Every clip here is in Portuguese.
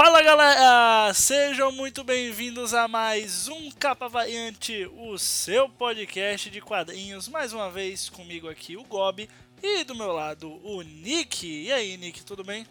Fala galera, sejam muito bem-vindos a mais um Capa Variante, o seu podcast de quadrinhos. Mais uma vez comigo aqui o Gob e do meu lado o Nick. E aí, Nick, tudo bem?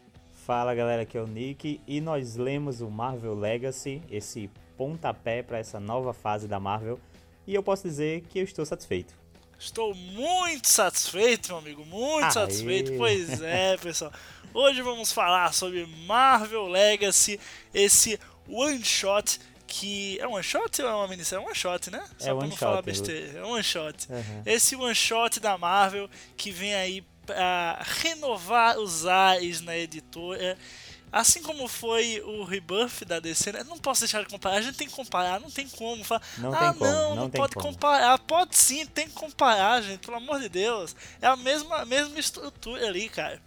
Fala galera, aqui é o Nick e nós lemos o Marvel Legacy, esse pontapé para essa nova fase da Marvel, e eu posso dizer que eu estou satisfeito. Estou muito satisfeito, meu amigo, muito Aê. satisfeito. Pois é, pessoal. Hoje vamos falar sobre Marvel Legacy, esse one shot que é um one shot ou é uma minissérie? É um one shot, né? Só é pra não shot, falar besteira. É um one shot. Uhum. Esse one shot da Marvel que vem aí para renovar os ares na editora. Assim como foi o rebuff da DC, né? não posso deixar de comparar. A gente tem que comparar, não tem como. Falar, não ah, tem como, não, não, não pode como. comparar. Pode sim, tem que comparar, gente. Pelo amor de Deus. É a mesma, mesma estrutura ali, cara.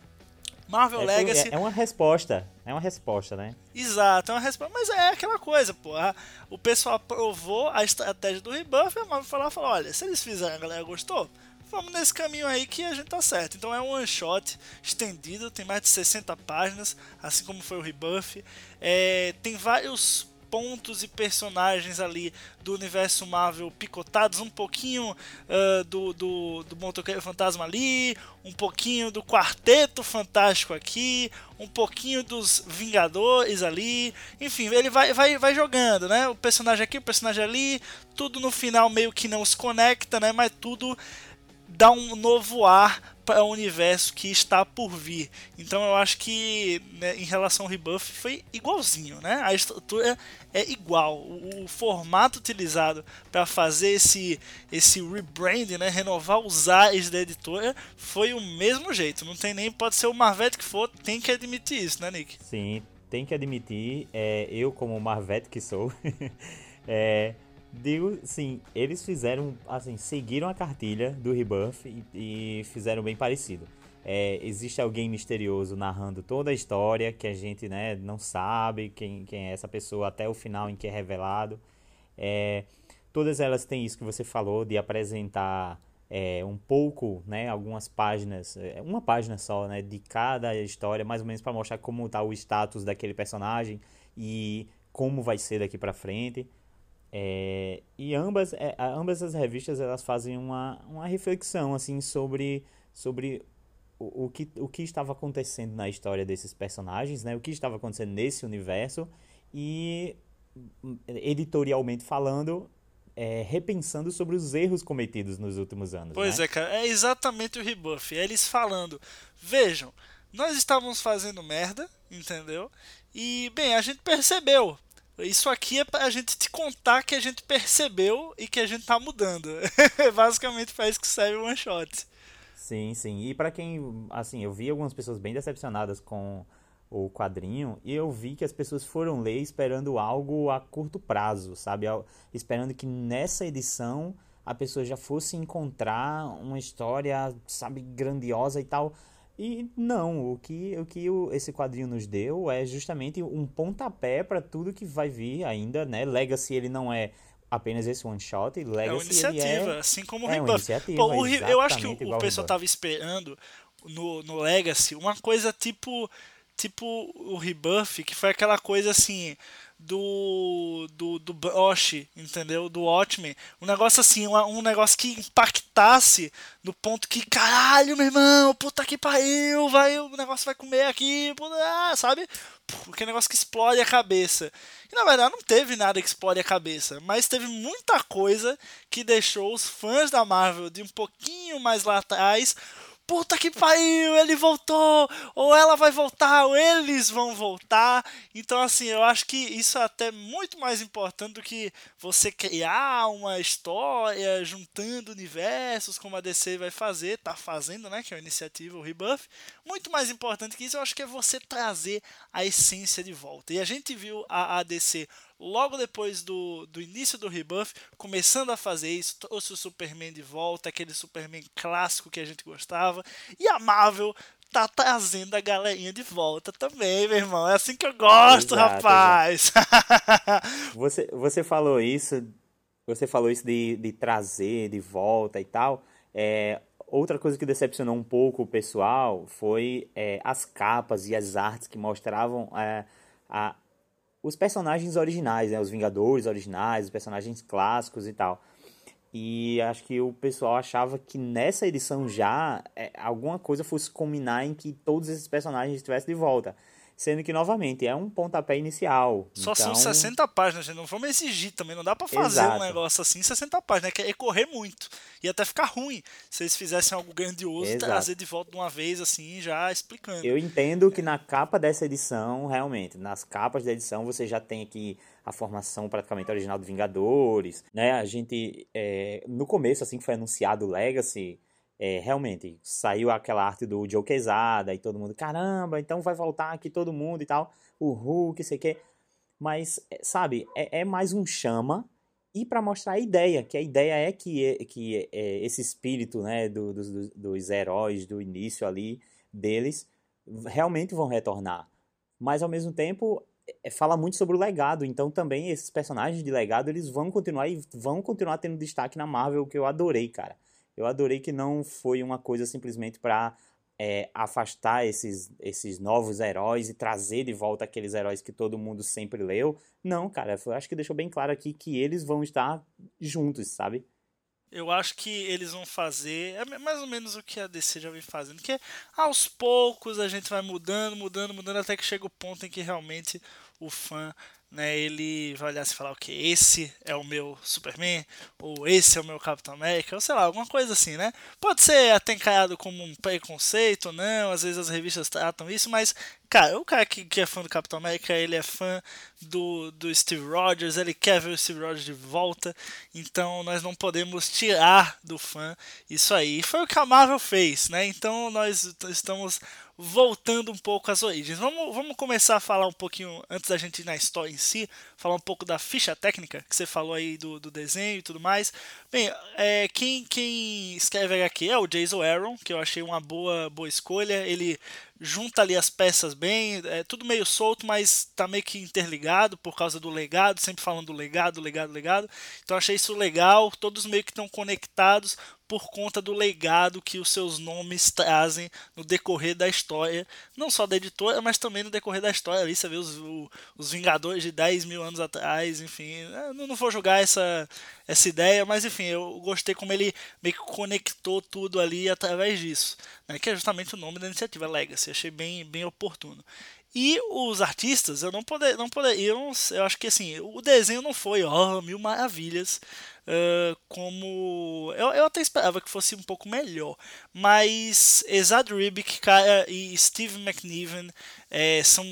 Marvel é, Legacy. É, é, uma resposta. É uma resposta, né? Exato, é uma resposta. Mas é aquela coisa, pô. A, o pessoal aprovou a estratégia do rebuff e a Marvel falou, falou: olha, se eles fizerem, a galera gostou, vamos nesse caminho aí que a gente tá certo. Então é um one shot estendido, tem mais de 60 páginas, assim como foi o rebuff. É, tem vários pontos e personagens ali do universo Marvel picotados, um pouquinho uh, do, do, do Motoqueiro Fantasma ali, um pouquinho do Quarteto Fantástico aqui, um pouquinho dos Vingadores ali, enfim, ele vai, vai, vai jogando, né? O personagem aqui, o personagem ali, tudo no final meio que não se conecta, né? Mas tudo dá um novo ar para o universo que está por vir. Então eu acho que né, em relação ao rebuff foi igualzinho, né? A estrutura é igual, o, o formato utilizado para fazer esse esse rebranding, né, renovar os ares da editora foi o mesmo jeito. Não tem nem pode ser o Marvete que for, tem que admitir isso, né, Nick? Sim, tem que admitir. É, eu como Marvete que sou, é, Digo, sim, eles fizeram, assim, seguiram a cartilha do Rebuff e, e fizeram bem parecido. É, existe alguém misterioso narrando toda a história que a gente né, não sabe quem, quem é essa pessoa até o final em que é revelado. É, todas elas têm isso que você falou de apresentar é, um pouco, né, algumas páginas, é, uma página só, né, de cada história, mais ou menos para mostrar como está o status daquele personagem e como vai ser daqui para frente. É, e ambas, é, ambas as revistas elas fazem uma, uma reflexão assim sobre, sobre o, o, que, o que estava acontecendo na história desses personagens, né? o que estava acontecendo nesse universo e editorialmente falando, é, repensando sobre os erros cometidos nos últimos anos. Pois né? é, cara, é exatamente o rebuff. É eles falando, vejam, nós estávamos fazendo merda, entendeu? E, bem, a gente percebeu. Isso aqui é pra gente te contar que a gente percebeu e que a gente tá mudando. Basicamente para isso que serve o one shot. Sim, sim. E para quem, assim, eu vi algumas pessoas bem decepcionadas com o quadrinho e eu vi que as pessoas foram ler esperando algo a curto prazo, sabe? Esperando que nessa edição a pessoa já fosse encontrar uma história, sabe, grandiosa e tal. E não, o que, o que esse quadrinho nos deu é justamente um pontapé para tudo que vai vir ainda, né? Legacy ele não é apenas esse one shot, Legacy é uma iniciativa, é, assim como o é Rebuff. Pô, o, eu acho que o, o pessoal tava esperando no, no Legacy uma coisa tipo tipo o Rebuff, que foi aquela coisa assim, do do, do Broche, entendeu? Do Watchmen. Um negócio assim, um, um negócio que impactasse no ponto que, caralho, meu irmão, puta que pariu, vai, o negócio vai comer aqui, puta, ah, sabe? Porque negócio que explode a cabeça. E na verdade não teve nada que explode a cabeça, mas teve muita coisa que deixou os fãs da Marvel de um pouquinho mais lá atrás puta que pariu, ele voltou, ou ela vai voltar, ou eles vão voltar. Então, assim, eu acho que isso é até muito mais importante do que você criar uma história juntando universos, como a DC vai fazer, tá fazendo, né? Que é a iniciativa, o Rebuff. Muito mais importante que isso, eu acho que é você trazer a essência de volta. E a gente viu a, a DC logo depois do, do início do rebuff, começando a fazer isso, trouxe o Superman de volta, aquele Superman clássico que a gente gostava, e a Marvel tá trazendo a galerinha de volta também, meu irmão. É assim que eu gosto, exato, rapaz. você, você falou isso, você falou isso de, de trazer de volta e tal. É, outra coisa que decepcionou um pouco o pessoal foi é, as capas e as artes que mostravam é, a, os personagens originais, né? Os Vingadores originais, os personagens clássicos e tal. E acho que o pessoal achava que nessa edição já é, alguma coisa fosse combinar em que todos esses personagens estivessem de volta. Sendo que, novamente, é um pontapé inicial. Só então... são 60 páginas, gente. Não vamos exigir também. Não dá para fazer Exato. um negócio assim 60 páginas. É, é correr muito. E até ficar ruim se eles fizessem algo grandioso Exato. trazer de volta de uma vez, assim, já explicando. Eu entendo que na capa dessa edição, realmente, nas capas da edição, você já tem aqui a formação praticamente original do Vingadores, né? A gente, é, no começo, assim que foi anunciado o Legacy é, realmente, saiu aquela arte do Joe Quesada e todo mundo, caramba, então vai voltar aqui todo mundo e tal, o Hulk, sei o quê. Mas, é, sabe, é, é mais um chama e para mostrar a ideia, que a ideia é que, é, que é, esse espírito né, do, do, dos heróis do início ali deles realmente vão retornar. Mas ao mesmo tempo é, fala muito sobre o legado, então também esses personagens de legado eles vão continuar e vão continuar tendo destaque na Marvel, que eu adorei, cara. Eu adorei que não foi uma coisa simplesmente para é, afastar esses, esses novos heróis e trazer de volta aqueles heróis que todo mundo sempre leu. Não, cara, eu acho que deixou bem claro aqui que eles vão estar juntos, sabe? Eu acho que eles vão fazer é mais ou menos o que a DC já vem fazendo, que é aos poucos a gente vai mudando, mudando, mudando até que chega o ponto em que realmente o fã né, ele vai olhar e falar, ok, esse é o meu Superman, ou esse é o meu Capitão América, ou sei lá, alguma coisa assim, né? Pode ser até encarado como um preconceito não, às vezes as revistas tratam isso, mas Cara, o cara que, que é fã do Capitão América, ele é fã do, do Steve Rogers, ele quer ver o Steve Rogers de volta, então nós não podemos tirar do fã isso aí. Foi o que a Marvel fez, né? Então nós estamos voltando um pouco às origens. Vamos, vamos começar a falar um pouquinho, antes da gente ir na história em si, falar um pouco da ficha técnica, que você falou aí do, do desenho e tudo mais. Bem, é, quem, quem escreve aqui é o Jason Aaron, que eu achei uma boa, boa escolha. Ele junta ali as peças bem, é tudo meio solto, mas tá meio que interligado por causa do legado, sempre falando do legado, legado, legado. Então achei isso legal, todos meio que estão conectados por conta do legado que os seus nomes trazem no decorrer da história, não só da editora, mas também no decorrer da história. Ali você vê os, os Vingadores de 10 mil anos atrás, enfim. Não, não vou jogar essa, essa ideia, mas enfim, eu gostei como ele meio que conectou tudo ali através disso, né, que é justamente o nome da iniciativa Legacy. Achei bem, bem oportuno. E os artistas, eu não poder, não poder, eu, acho que assim, o desenho não foi, ó, mil maravilhas, uh, como eu, eu até esperava que fosse um pouco melhor, mas Ezad Ribic cara, e Steve McNiven é, são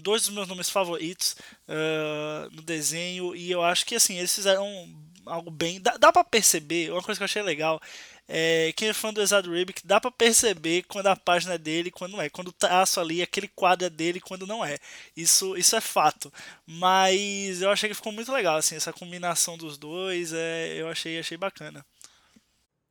dois dos meus nomes favoritos uh, no desenho e eu acho que assim eles fizeram algo bem, dá, dá para perceber, uma coisa que eu achei legal é, quem é fã do Ezad Ribic dá para perceber quando a página é dele e quando não é. Quando o traço ali, aquele quadro é dele e quando não é. Isso, isso é fato. Mas eu achei que ficou muito legal, assim, essa combinação dos dois, é, eu achei, achei bacana.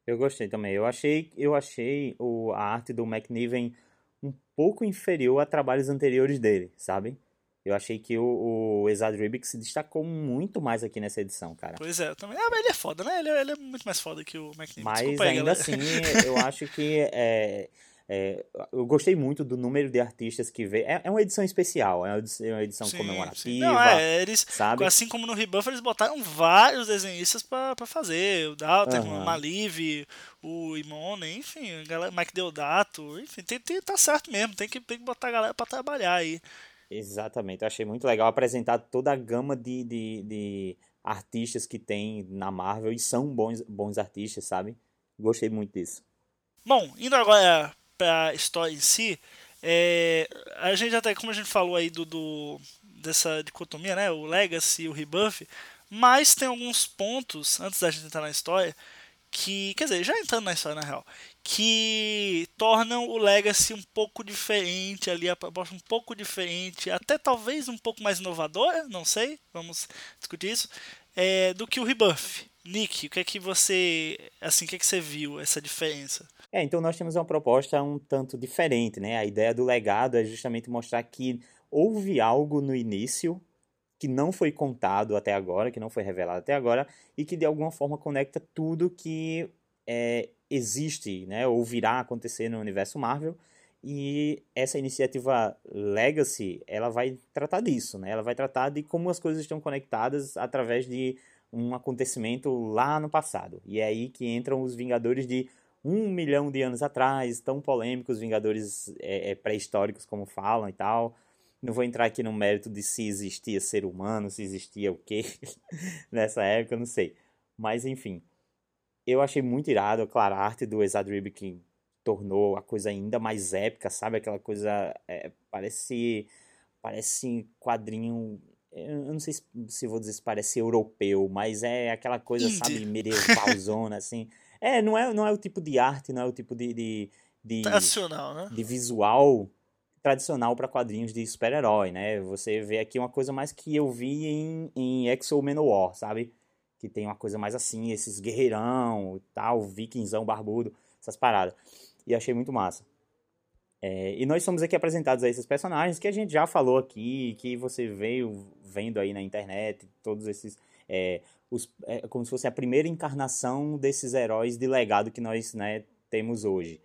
Eu gostei também. Eu achei, eu achei o, a arte do McNiven um pouco inferior a trabalhos anteriores dele, sabe? Eu achei que o, o Exad Ribic se destacou muito mais aqui nessa edição, cara. Pois é, também. Ah, mas ele é foda, né? Ele, é, ele é muito mais foda que o McNeil. Mas Desculpa ainda assim, eu acho que é, é, eu gostei muito do número de artistas que veio. É, é uma edição especial, é uma edição, é uma edição sim, comemorativa. Sim. Não, é, eles, sabe? assim como no Rebuff, eles botaram vários desenhistas pra, pra fazer. O Dalton, uhum. o Malive, o Imone, enfim, a galera, Mike Deodato, enfim, tem, tem, tá certo mesmo, tem que, tem que botar a galera pra trabalhar aí. Exatamente, eu achei muito legal apresentar toda a gama de, de, de, artistas que tem na Marvel e são bons, bons artistas, sabe? Gostei muito disso. Bom, indo agora para a história em si, é, a gente até, como a gente falou aí do, do, dessa dicotomia, né? O Legacy e o Rebuff, mas tem alguns pontos, antes da gente entrar na história, que, quer dizer, já entrando na história na real, que tornam o Legacy um pouco diferente ali, a proposta um pouco diferente, até talvez um pouco mais inovadora, não sei, vamos discutir isso, é, do que o Rebuff. Nick, o que é que você, assim, o que é que você viu essa diferença? É, então nós temos uma proposta um tanto diferente, né? A ideia do legado é justamente mostrar que houve algo no início que não foi contado até agora, que não foi revelado até agora, e que de alguma forma conecta tudo que é, existe, né, ou virá acontecer no universo Marvel, E essa iniciativa Legacy, ela vai tratar disso, né? Ela vai tratar de como as coisas estão conectadas através de um acontecimento lá no passado. E é aí que entram os Vingadores de um milhão de anos atrás, tão polêmicos, Vingadores é, é, pré-históricos como falam e tal. Não vou entrar aqui no mérito de se existia ser humano, se existia o quê nessa época, não sei. Mas enfim, eu achei muito irado, claro, a arte do Exadrib que tornou a coisa ainda mais épica, sabe? Aquela coisa, é, parece, parece quadrinho eu não sei se, se, vou dizer se parece europeu, mas é aquela coisa, Indie. sabe, medievalzona, assim. É, não é, não é o tipo de arte, não é o tipo de. de, de tradicional, né? De visual tradicional para quadrinhos de super-herói, né? Você vê aqui uma coisa mais que eu vi em, em Exo Manowar, sabe? Que tem uma coisa mais assim, esses guerreirão e tal, vikingzão barbudo, essas paradas. E achei muito massa. É, e nós somos aqui apresentados a esses personagens que a gente já falou aqui, que você veio vendo aí na internet, todos esses. É, os, é, como se fosse a primeira encarnação desses heróis de legado que nós né, temos hoje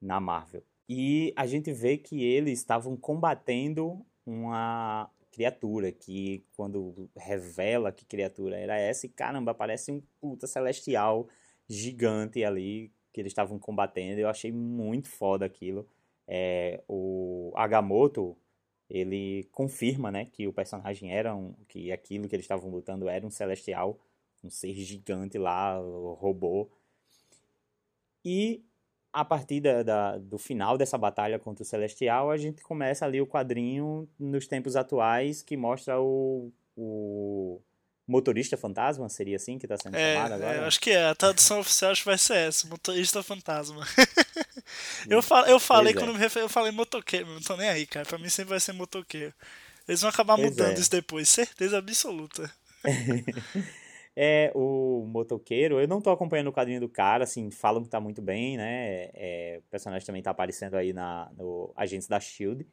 na Marvel. E a gente vê que eles estavam combatendo uma criatura que, quando revela que criatura era essa, e caramba, parece um puta celestial gigante ali que eles estavam combatendo. Eu achei muito foda aquilo é, o Agamotto ele confirma né, que o personagem era um, que aquilo que eles estavam lutando era um celestial, um ser gigante lá, o robô. E a partir da, da, do final dessa batalha contra o Celestial, a gente começa ali o quadrinho nos tempos atuais que mostra o, o motorista fantasma, seria assim que está sendo é, chamado agora? É, eu acho que é, a tradução oficial acho que vai ser essa, motorista fantasma. eu, fal, eu falei pois quando é. me referi, eu falei motoqueiro, não tô nem aí, cara, pra mim sempre vai ser motoqueiro. Eles vão acabar pois mudando é. isso depois, certeza absoluta. é, o motoqueiro, eu não tô acompanhando o quadrinho do cara, assim, falam que tá muito bem, né, é, o personagem também tá aparecendo aí na, no Agentes da S.H.I.E.L.D.,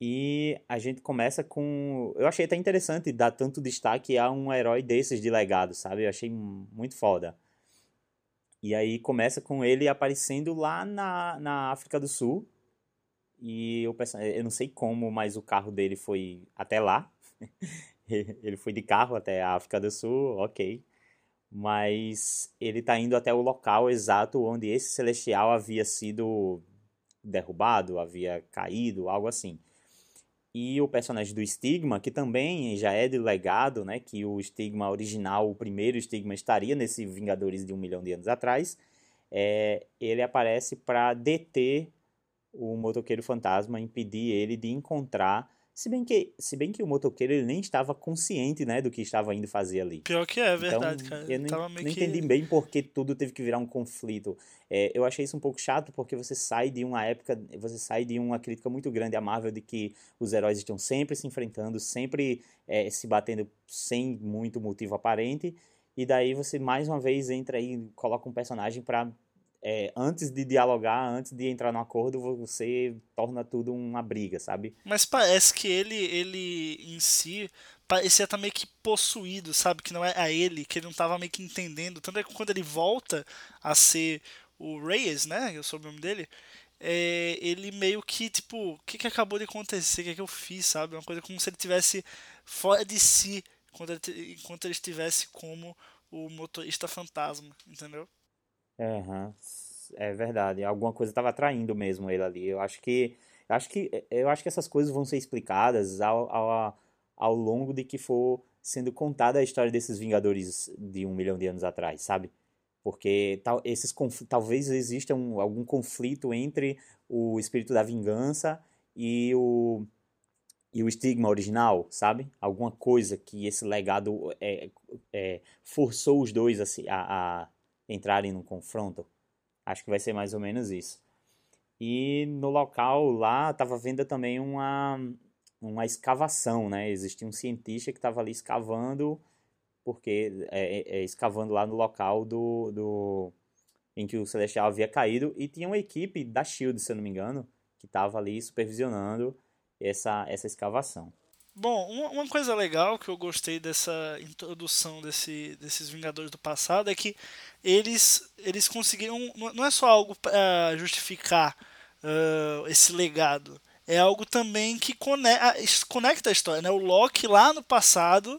e a gente começa com. Eu achei até interessante dar tanto destaque a um herói desses de legado, sabe? Eu achei muito foda. E aí começa com ele aparecendo lá na, na África do Sul. E eu, eu não sei como, mas o carro dele foi até lá. ele foi de carro até a África do Sul, ok. Mas ele tá indo até o local exato onde esse celestial havia sido derrubado, havia caído, algo assim e o personagem do Stigma, que também já é de legado, né, que o Stigma original, o primeiro Stigma, estaria nesse Vingadores de um milhão de anos atrás, é, ele aparece para deter o motoqueiro fantasma, impedir ele de encontrar se bem que, se bem que o motoqueiro ele nem estava consciente, né, do que estava indo fazer ali. Pior que é, verdade, então, cara. Eu não, não que... entendi bem porque tudo teve que virar um conflito. É, eu achei isso um pouco chato porque você sai de uma época, você sai de uma crítica muito grande à Marvel de que os heróis estão sempre se enfrentando, sempre é, se batendo sem muito motivo aparente. E daí você mais uma vez entra aí e coloca um personagem para é, antes de dialogar, antes de entrar no acordo, você torna tudo uma briga, sabe? Mas parece que ele, ele em si parecia estar tá meio que possuído, sabe? Que não é a ele, que ele não estava meio que entendendo. Tanto é que quando ele volta a ser o Reyes, né? Eu sou o nome dele. É, ele meio que, tipo, o que, que acabou de acontecer? O que, que eu fiz, sabe? Uma coisa como se ele tivesse fora de si enquanto ele, enquanto ele estivesse como o motorista fantasma, entendeu? Uhum. É verdade. Alguma coisa estava atraindo mesmo ele ali. Eu acho que eu acho que eu acho que essas coisas vão ser explicadas ao, ao, ao longo de que for sendo contada a história desses Vingadores de um milhão de anos atrás, sabe? Porque tal, esses talvez exista um, algum conflito entre o espírito da vingança e o e o estigma original, sabe? Alguma coisa que esse legado é, é, forçou os dois a, a, entrarem num confronto. Acho que vai ser mais ou menos isso. E no local lá estava vendo também uma, uma escavação, né? Existia um cientista que estava ali escavando, porque é, é, é, escavando lá no local do, do em que o Celestial havia caído e tinha uma equipe da Shield, se eu não me engano, que estava ali supervisionando essa, essa escavação. Bom, uma, coisa legal que eu gostei dessa introdução desse, desses Vingadores do passado é que eles, eles conseguiram. Não é só algo para justificar uh, esse legado é algo também que conecta a história. Né? O Loki lá no passado,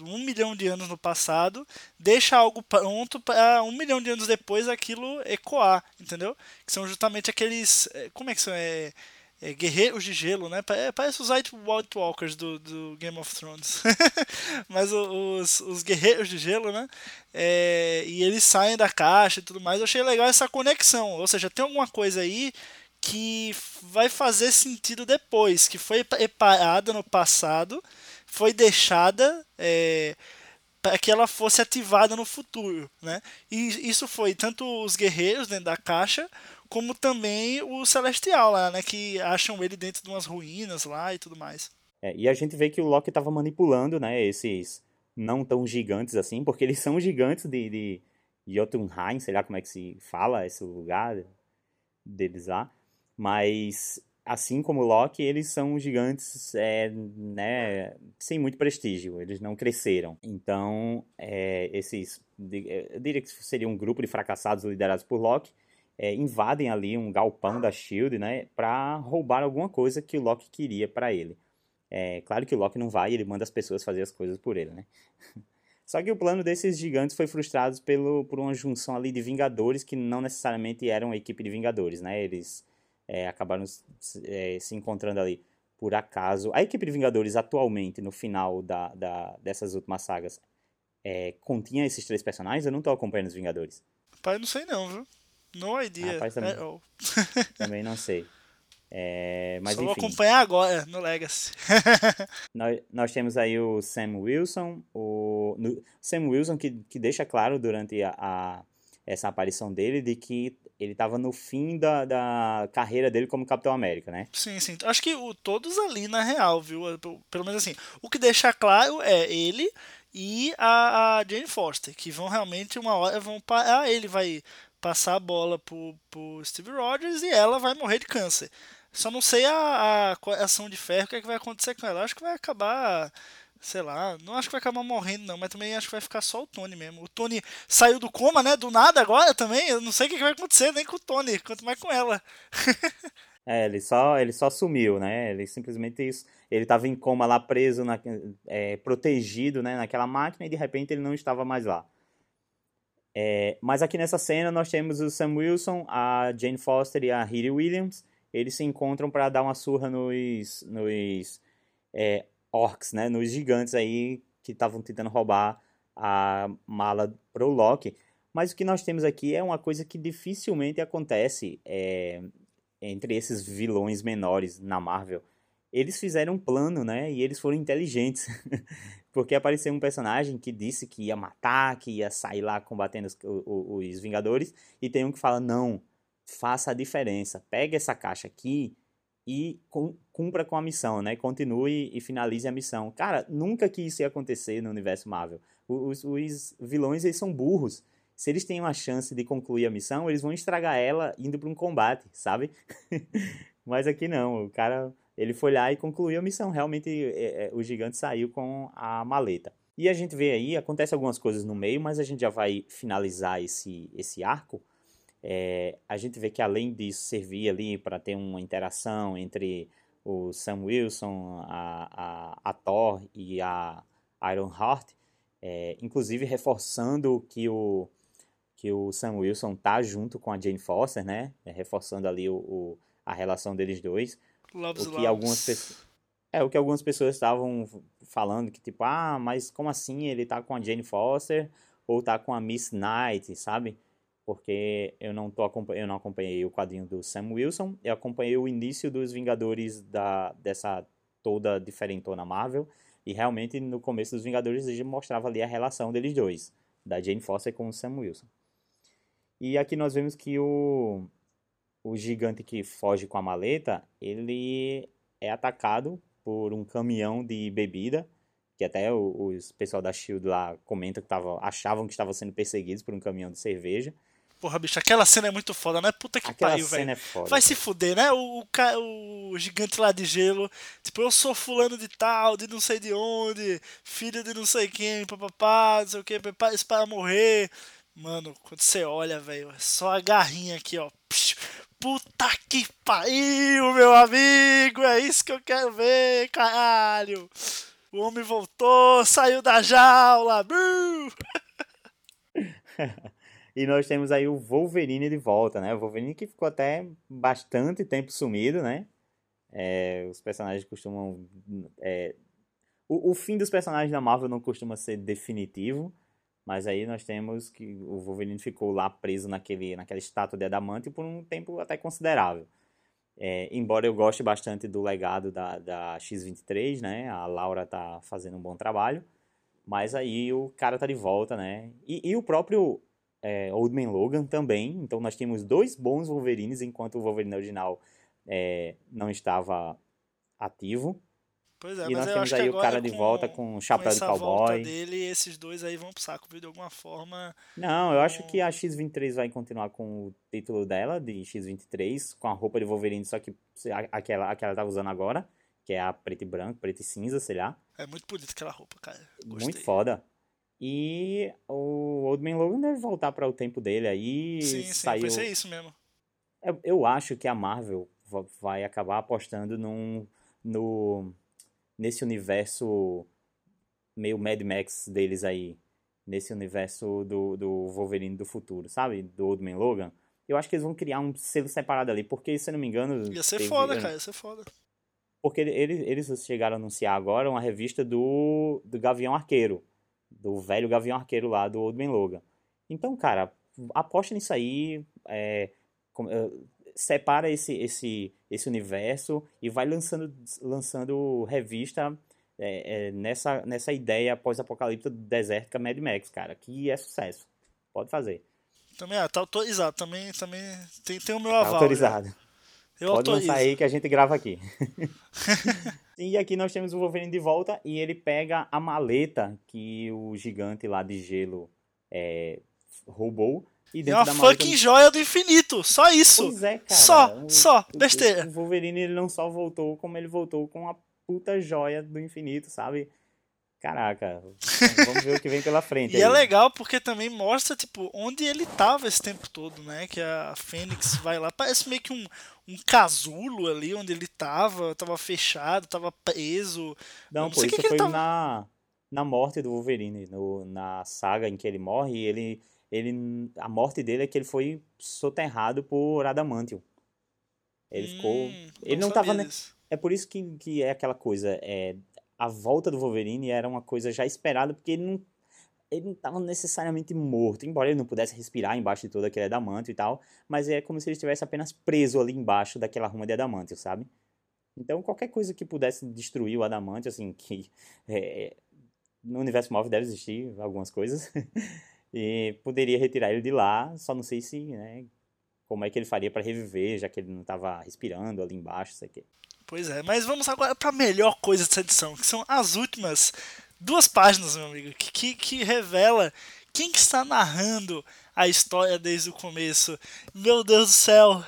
um milhão de anos no passado, deixa algo pronto para um milhão de anos depois aquilo ecoar, entendeu? Que são justamente aqueles. É, como é que são? É, é, guerreiros de gelo, né? É, parece os White Walkers do, do Game of Thrones. Mas os, os guerreiros de gelo, né? É, e eles saem da caixa e tudo mais. Eu achei legal essa conexão. Ou seja, tem alguma coisa aí que vai fazer sentido depois, que foi preparada no passado, foi deixada é, para que ela fosse ativada no futuro, né? E isso foi tanto os guerreiros dentro da caixa, como também o celestial lá, né? Que acham ele dentro de umas ruínas lá e tudo mais. É, e a gente vê que o Loki estava manipulando, né? Esses não tão gigantes assim, porque eles são gigantes de, de Jotunheim, sei lá como é que se fala esse lugar deles lá. Mas, assim como Loki, eles são gigantes é, né, sem muito prestígio, eles não cresceram. Então, é, esses, eu diria que seria um grupo de fracassados liderados por Loki, é, invadem ali um galpão da Shield, né, para roubar alguma coisa que o Loki queria para ele. É claro que o Loki não vai, ele manda as pessoas fazer as coisas por ele, né? Só que o plano desses gigantes foi frustrado pelo, por uma junção ali de Vingadores que não necessariamente eram a equipe de Vingadores, né? Eles é, acabaram é, se encontrando ali por acaso. A equipe de Vingadores atualmente, no final da, da dessas últimas sagas, é, continha esses três personagens? Eu não tô acompanhando os Vingadores. Pai, não sei não, viu? No idea. Rapaz, também, também não sei. É, mas Só enfim. vou acompanhar agora no Legacy. nós, nós temos aí o Sam Wilson, o no, Sam Wilson que, que deixa claro durante a, a essa aparição dele de que ele estava no fim da, da carreira dele como Capitão América, né? Sim, sim. Acho que o, todos ali na real, viu? Pelo menos assim. O que deixa claro é ele e a, a Jane Foster, que vão realmente uma hora vão parar, ah, ele vai passar a bola pro, pro Steve Rogers e ela vai morrer de câncer. Só não sei a, a ação de ferro, o que, é que vai acontecer com ela. Acho que vai acabar sei lá, não acho que vai acabar morrendo não, mas também acho que vai ficar só o Tony mesmo. O Tony saiu do coma, né, do nada agora também, eu não sei o que vai acontecer nem com o Tony, quanto mais com ela. é, ele só, ele só sumiu, né, ele simplesmente isso, ele tava em coma lá preso, na, é, protegido, né, naquela máquina e de repente ele não estava mais lá. É, mas aqui nessa cena nós temos o Sam Wilson, a Jane Foster e a Riri Williams, eles se encontram para dar uma surra nos, nos é, orcs, né? Nos gigantes aí que estavam tentando roubar a mala pro Loki. Mas o que nós temos aqui é uma coisa que dificilmente acontece é, entre esses vilões menores na Marvel. Eles fizeram um plano, né? E eles foram inteligentes. Porque apareceu um personagem que disse que ia matar, que ia sair lá combatendo os, os, os Vingadores. E tem um que fala: não, faça a diferença. Pega essa caixa aqui e cumpra com a missão, né? Continue e finalize a missão. Cara, nunca que isso ia acontecer no universo Marvel. Os, os vilões, eles são burros. Se eles têm uma chance de concluir a missão, eles vão estragar ela indo para um combate, sabe? Mas aqui não, o cara, ele foi lá e concluiu a missão. Realmente, é, é, o gigante saiu com a maleta. E a gente vê aí, acontece algumas coisas no meio, mas a gente já vai finalizar esse, esse arco é, a gente vê que além disso servir ali para ter uma interação entre o Sam Wilson, a, a, a Thor e a Iron Heart, é, inclusive reforçando que o, que o Sam Wilson tá junto com a Jane Foster, né? É, reforçando ali o, o, a relação deles dois. Loves, o que loves. algumas pessoas é o que algumas pessoas estavam falando que tipo, ah, mas como assim ele tá com a Jane Foster ou tá com a Miss Knight, sabe? porque eu não, tô, eu não acompanhei o quadrinho do Sam Wilson, eu acompanhei o início dos Vingadores da, dessa toda diferentona Marvel, e realmente no começo dos Vingadores ele mostrava ali a relação deles dois, da Jane Foster com o Sam Wilson. E aqui nós vemos que o, o gigante que foge com a maleta, ele é atacado por um caminhão de bebida, que até os pessoal da SHIELD lá comenta que tava, achavam que estavam sendo perseguidos por um caminhão de cerveja. Porra, bicho, aquela cena é muito foda, né? Puta que aquela pariu, velho. É Vai se fuder, né? O, o, o, gigante lá de gelo. Tipo, eu sou fulano de tal, de não sei de onde, filho de não sei quem, papapá, não sei o que, prepare para morrer. Mano, quando você olha, velho, é só a garrinha aqui, ó. Puta que pariu, meu amigo! É isso que eu quero ver, caralho! O homem voltou, saiu da jaula! e nós temos aí o Wolverine de volta, né? O Wolverine que ficou até bastante tempo sumido, né? É, os personagens costumam. É, o, o fim dos personagens da Marvel não costuma ser definitivo, mas aí nós temos que o Wolverine ficou lá preso naquele, naquela estátua de adamante por um tempo até considerável. É, embora eu goste bastante do legado da, da X-23, né? A Laura tá fazendo um bom trabalho. Mas aí o cara tá de volta, né? E, e o próprio é, Old Man Logan também. Então nós temos dois bons Wolverines, enquanto o Wolverine original é, não estava ativo. Pois é, e nós temos aí o cara de volta com o chapéu com de cowboy. dele, esses dois aí vão pro saco, viu? De alguma forma. Não, eu acho que a X23 vai continuar com o título dela, de X23, com a roupa de Wolverine, só que aquela, aquela tava usando agora, que é a preto e branco, preto e cinza, sei lá. É muito bonita aquela roupa, cara. Gostei. Muito foda. E o Old Man Logan deve voltar para o tempo dele aí. Sim, sim, saiu... vai ser isso mesmo. Eu, eu acho que a Marvel vai acabar apostando num, no nesse universo meio Mad Max deles aí, nesse universo do, do Wolverine do futuro, sabe? Do Old Man Logan. Eu acho que eles vão criar um selo separado ali, porque, se eu não me engano... Ia ser teve, foda, cara, ia ser foda. Porque eles, eles chegaram a anunciar agora uma revista do, do Gavião Arqueiro, do velho Gavião Arqueiro lá, do Old Man Logan. Então, cara, aposta nisso aí, é, separa esse, esse, esse universo e vai lançando, lançando revista é, é, nessa, nessa ideia pós-apocalipse desértica Mad Max, cara, que é sucesso. Pode fazer. Também, ah, tá autorizado. Também, também tem, tem o meu tá aval. Tá autorizado. Eu Pode autorizo. lançar aí que a gente grava aqui. e aqui nós temos o Wolverine de volta e ele pega a maleta que o gigante lá de gelo é, roubou e é uma fucking joia do infinito. Só isso. Pois é, cara. Só, o, só. Besteira. O Wolverine ele não só voltou, como ele voltou com a puta joia do infinito, sabe? Caraca, vamos ver o que vem pela frente. e é aí. é legal porque também mostra, tipo, onde ele tava esse tempo todo, né? Que a Fênix vai lá, parece meio que um, um casulo ali onde ele tava, tava fechado, tava preso. Não, não pô, isso que foi tava... na, na morte do Wolverine, no, na saga em que ele morre, ele ele, a morte dele é que ele foi soterrado por Adamantium. Ele hum, ficou. Ele não, não tava. Né, é por isso que, que é aquela coisa. É, a volta do Wolverine era uma coisa já esperada, porque ele não. Ele não estava necessariamente morto, embora ele não pudesse respirar embaixo de todo aquele adamantio e tal, mas é como se ele estivesse apenas preso ali embaixo daquela ruma de adamantio, sabe? Então, qualquer coisa que pudesse destruir o adamantio, assim, que é, no universo móvel deve existir algumas coisas, E poderia retirar ele de lá, só não sei se, né, como é que ele faria para reviver, já que ele não estava respirando ali embaixo, isso aqui. Pois é, mas vamos agora para a melhor coisa dessa edição, que são as últimas duas páginas, meu amigo, que, que, que revela quem que está narrando a história desde o começo. Meu Deus do céu,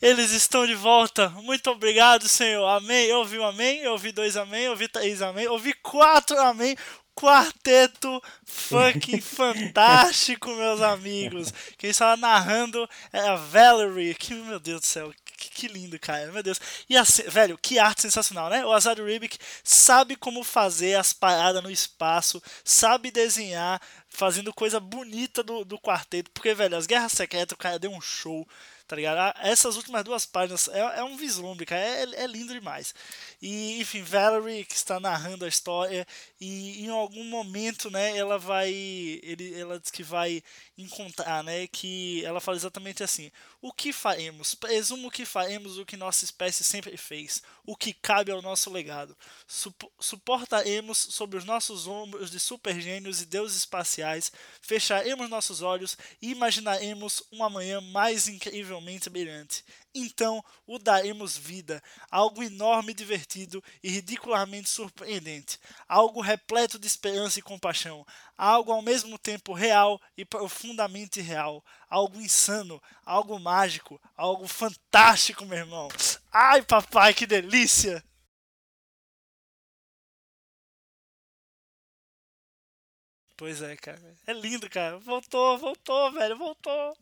eles estão de volta. Muito obrigado, Senhor. Amém. Eu ouvi um amém, eu ouvi dois amém, eu ouvi três amém, eu ouvi quatro amém quarteto fucking fantástico, meus amigos. Quem estava narrando é a Valerie. Que, meu Deus do céu, que, que lindo, cara. Meu Deus. E assim, velho, que arte sensacional, né? O Azad Ribic sabe como fazer as paradas no espaço, sabe desenhar, fazendo coisa bonita do, do quarteto. Porque, velho, as Guerras Secretas, o cara deu um show tá ligado? Ah, essas últimas duas páginas é, é um vislumbre, cara, é, é, lindo demais. E, enfim, Valerie que está narrando a história e em algum momento, né, ela vai, ele, ela diz que vai encontrar, né, que ela fala exatamente assim: o que faremos? Presumo que faremos o que nossa espécie sempre fez, o que cabe ao nosso legado. Sup suportaremos sobre os nossos ombros de supergênios e deuses espaciais, fecharemos nossos olhos e imaginaremos um amanhã mais incrivelmente brilhante. Então o daremos vida, algo enorme, divertido e ridiculamente surpreendente, algo repleto de esperança e compaixão, algo ao mesmo tempo real e profundamente real, algo insano, algo mágico, algo fantástico, meu irmão. Ai, papai, que delícia! Pois é, cara. É lindo, cara. Voltou, voltou, velho, voltou.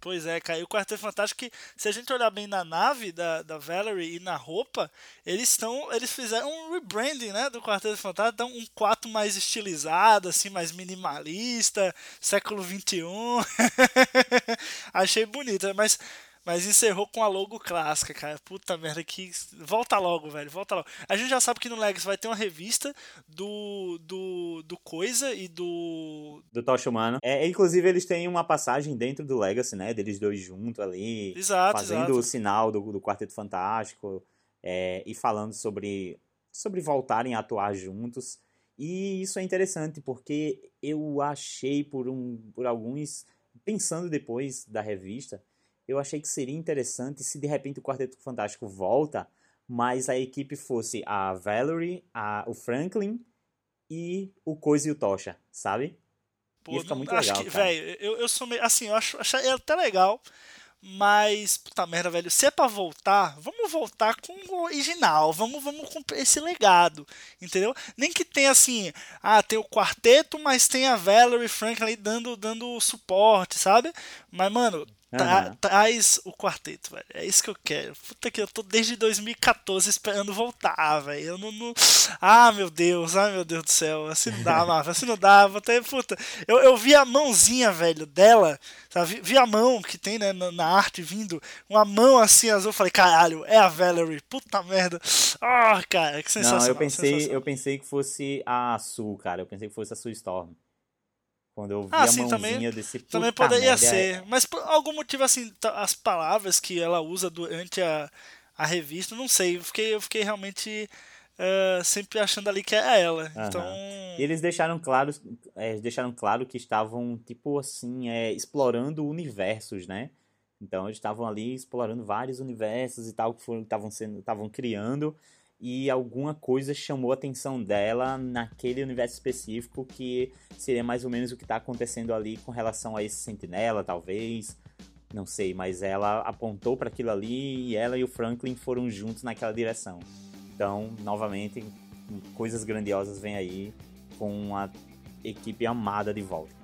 Pois é, caiu o Quarteto Fantástico que, se a gente olhar bem na nave da, da Valerie e na roupa, eles estão. Eles fizeram um rebranding, né? Do Quarteto Fantástico. Então, um 4 mais estilizado, assim, mais minimalista, século XXI. Achei bonito, mas mas encerrou com a logo clássica, cara. Puta merda, que. Volta logo, velho. Volta logo. A gente já sabe que no Legacy vai ter uma revista do. do. do Coisa e do. Do Tocha Humano. É, inclusive, eles têm uma passagem dentro do Legacy, né? Deles dois juntos ali. Exato, fazendo exato. o sinal do, do Quarteto Fantástico. É, e falando sobre. sobre voltarem a atuar juntos. E isso é interessante, porque eu achei por, um, por alguns. Pensando depois da revista eu achei que seria interessante se de repente o Quarteto Fantástico volta, mas a equipe fosse a Valerie, a, o Franklin e o Coisa e o Tocha, sabe? Pô, Ia ficar muito legal. Velho, eu, eu sou meio. Assim, eu acho, achei até legal. Mas, puta merda, velho, se é pra voltar, vamos voltar com o original, vamos, vamos com esse legado, entendeu? Nem que tenha assim, ah, tem o quarteto, mas tem a Valerie Franklin dando, dando suporte, sabe? Mas, mano, Tra traz o quarteto, velho. É isso que eu quero. Puta que eu tô desde 2014 esperando voltar, velho. Eu não, não, Ah, meu Deus, ai meu Deus do céu. Assim não dá, Marvel. Assim não dá. Vou ter... Puta. Eu, eu vi a mãozinha, velho, dela. Sabe? Vi a mão que tem, né, na, na arte vindo. Uma mão assim azul. Falei, caralho, é a Valerie. Puta merda. Ah, oh, cara, que sensação. Não, eu pensei, eu pensei que fosse a Sul, cara. Eu pensei que fosse a Sue Storm. Quando eu vi ah, a sim, mãozinha também, desse Também poderia merda, ser. É... Mas por algum motivo, assim, as palavras que ela usa durante a, a revista, não sei. Eu fiquei, eu fiquei realmente uh, sempre achando ali que é ela. Uhum. Então. E eles deixaram claro, é, deixaram claro que estavam, tipo assim, é, explorando universos, né? Então eles estavam ali explorando vários universos e tal que estavam sendo, estavam criando e alguma coisa chamou a atenção dela naquele universo específico que seria mais ou menos o que está acontecendo ali com relação a esse sentinela, talvez. Não sei, mas ela apontou para aquilo ali e ela e o Franklin foram juntos naquela direção. Então, novamente, coisas grandiosas vêm aí com a equipe amada de volta.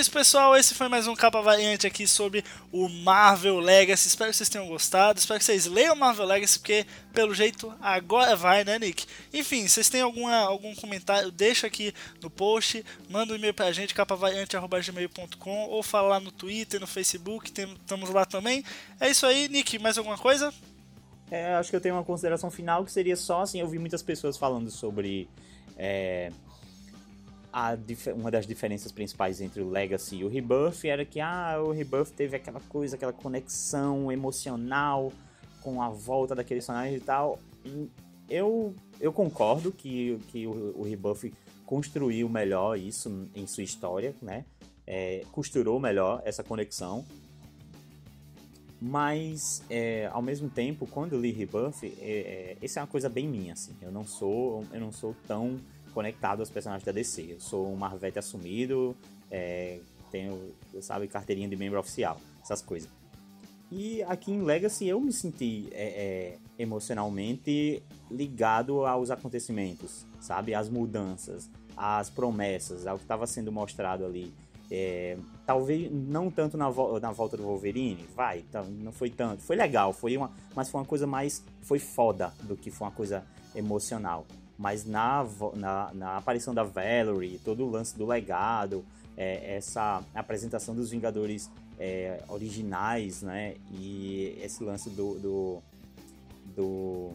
Isso, pessoal. Esse foi mais um capa variante aqui sobre o Marvel Legacy. Espero que vocês tenham gostado. Espero que vocês leiam Marvel Legacy, porque pelo jeito agora vai, né, Nick? Enfim, vocês têm alguma, algum comentário, deixa aqui no post. Manda um e-mail pra gente, capavariante.gmail.com ou fala lá no Twitter, no Facebook. estamos lá também. É isso aí, Nick. Mais alguma coisa? É, acho que eu tenho uma consideração final que seria só assim: eu vi muitas pessoas falando sobre. É uma das diferenças principais entre o Legacy e o Rebirth era que ah, o Rebirth teve aquela coisa, aquela conexão emocional com a volta daquele personagem e tal. Eu, eu concordo que, que o, o Rebirth construiu melhor isso em sua história, né? É, costurou melhor essa conexão. Mas, é, ao mesmo tempo, quando eu li Rebirth, é, é, essa é uma coisa bem minha, assim. Eu não sou, eu não sou tão conectado aos personagens da DC. Eu sou um Marvete assumido, é, tenho, sabe, carteirinha de membro oficial, essas coisas. E aqui em Legacy eu me senti é, é, emocionalmente ligado aos acontecimentos, sabe? Às mudanças, às promessas, ao que estava sendo mostrado ali. É, talvez não tanto na, vo na volta do Wolverine, vai, tá, não foi tanto. Foi legal, foi uma, mas foi uma coisa mais. Foi foda do que foi uma coisa emocional mas na, na, na aparição da Valerie, todo o lance do legado, é, essa apresentação dos Vingadores é, originais, né? E esse lance do, do, do,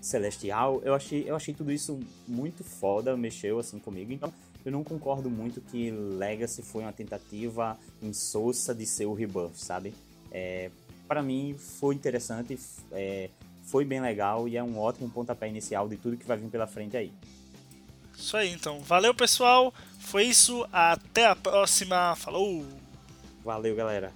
Celestial, eu achei, eu achei tudo isso muito foda, mexeu assim comigo. Então, eu não concordo muito que Legacy foi uma tentativa insossa de ser o Rebirth, sabe? É, para mim foi interessante, é, foi bem legal e é um ótimo pontapé inicial de tudo que vai vir pela frente aí. Isso aí, então. Valeu, pessoal. Foi isso. Até a próxima. Falou! Valeu, galera.